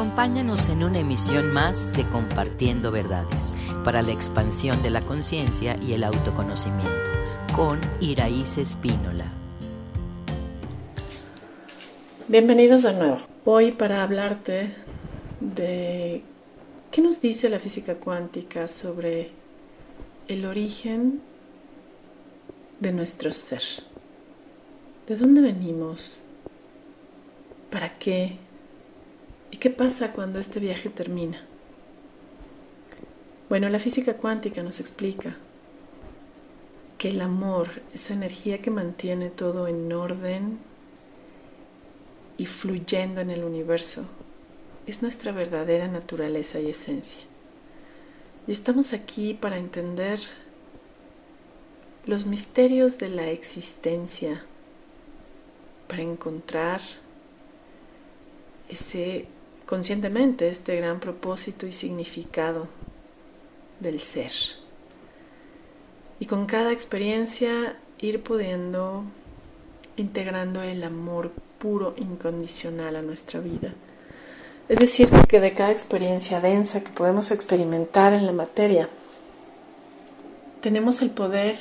Acompáñanos en una emisión más de Compartiendo Verdades para la expansión de la conciencia y el autoconocimiento con Iraíz Espínola. Bienvenidos de nuevo. Hoy para hablarte de qué nos dice la física cuántica sobre el origen de nuestro ser. ¿De dónde venimos? ¿Para qué? ¿Y qué pasa cuando este viaje termina? Bueno, la física cuántica nos explica que el amor, esa energía que mantiene todo en orden y fluyendo en el universo, es nuestra verdadera naturaleza y esencia. Y estamos aquí para entender los misterios de la existencia, para encontrar ese conscientemente este gran propósito y significado del ser. Y con cada experiencia ir pudiendo integrando el amor puro, incondicional a nuestra vida. Es decir, que de cada experiencia densa que podemos experimentar en la materia, tenemos el poder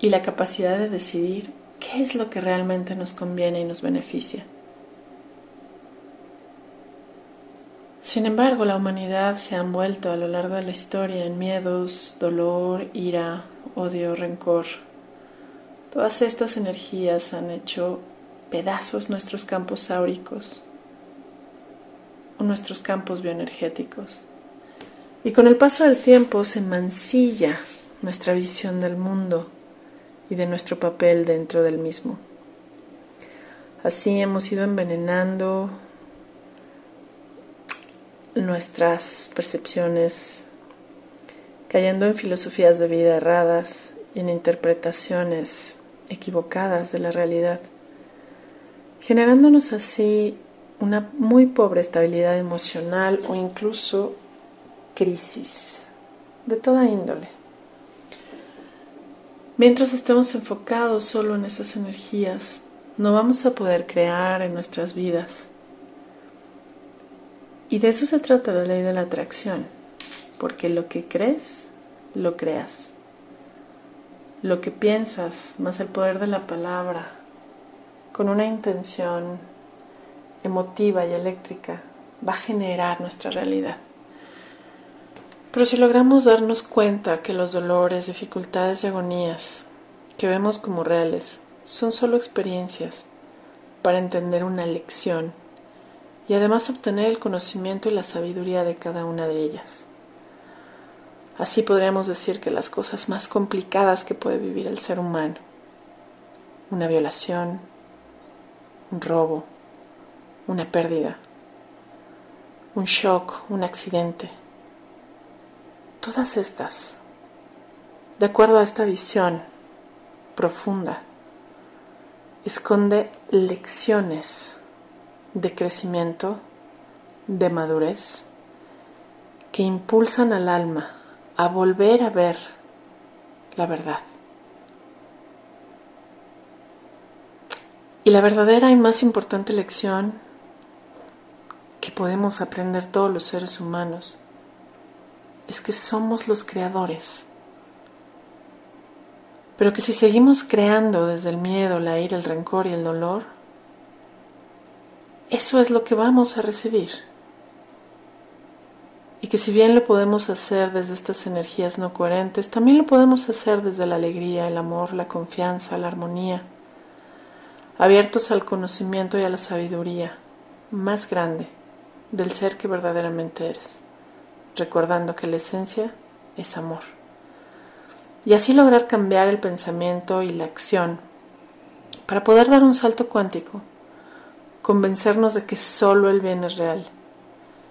y la capacidad de decidir qué es lo que realmente nos conviene y nos beneficia. Sin embargo, la humanidad se ha envuelto a lo largo de la historia en miedos, dolor, ira, odio, rencor. Todas estas energías han hecho pedazos nuestros campos áuricos o nuestros campos bioenergéticos. Y con el paso del tiempo se mancilla nuestra visión del mundo y de nuestro papel dentro del mismo. Así hemos ido envenenando nuestras percepciones, cayendo en filosofías de vida erradas y en interpretaciones equivocadas de la realidad, generándonos así una muy pobre estabilidad emocional o incluso crisis de toda índole. Mientras estemos enfocados solo en esas energías, no vamos a poder crear en nuestras vidas y de eso se trata la ley de la atracción, porque lo que crees, lo creas. Lo que piensas, más el poder de la palabra, con una intención emotiva y eléctrica, va a generar nuestra realidad. Pero si logramos darnos cuenta que los dolores, dificultades y agonías que vemos como reales son solo experiencias para entender una lección y además obtener el conocimiento y la sabiduría de cada una de ellas. Así podríamos decir que las cosas más complicadas que puede vivir el ser humano, una violación, un robo, una pérdida, un shock, un accidente, todas estas, de acuerdo a esta visión profunda, esconde lecciones de crecimiento, de madurez, que impulsan al alma a volver a ver la verdad. Y la verdadera y más importante lección que podemos aprender todos los seres humanos es que somos los creadores. Pero que si seguimos creando desde el miedo, la ira, el rencor y el dolor, eso es lo que vamos a recibir. Y que si bien lo podemos hacer desde estas energías no coherentes, también lo podemos hacer desde la alegría, el amor, la confianza, la armonía, abiertos al conocimiento y a la sabiduría más grande del ser que verdaderamente eres, recordando que la esencia es amor. Y así lograr cambiar el pensamiento y la acción para poder dar un salto cuántico convencernos de que solo el bien es real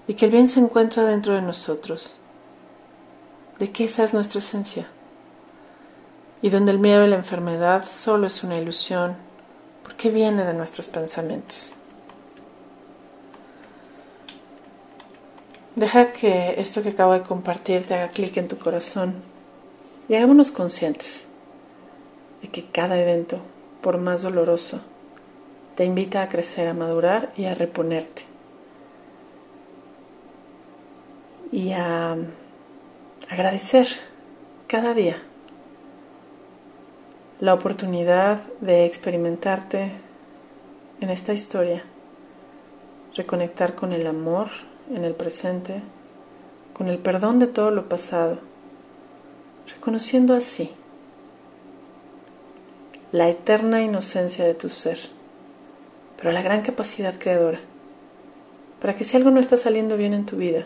y que el bien se encuentra dentro de nosotros, de que esa es nuestra esencia, y donde el miedo y la enfermedad solo es una ilusión, porque viene de nuestros pensamientos. Deja que esto que acabo de compartir te haga clic en tu corazón y hagámonos conscientes de que cada evento, por más doloroso, te invita a crecer, a madurar y a reponerte. Y a agradecer cada día la oportunidad de experimentarte en esta historia, reconectar con el amor en el presente, con el perdón de todo lo pasado, reconociendo así la eterna inocencia de tu ser pero la gran capacidad creadora, para que si algo no está saliendo bien en tu vida,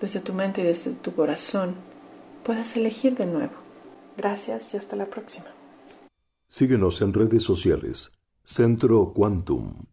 desde tu mente y desde tu corazón, puedas elegir de nuevo. Gracias y hasta la próxima. Síguenos en redes sociales. Centro Quantum.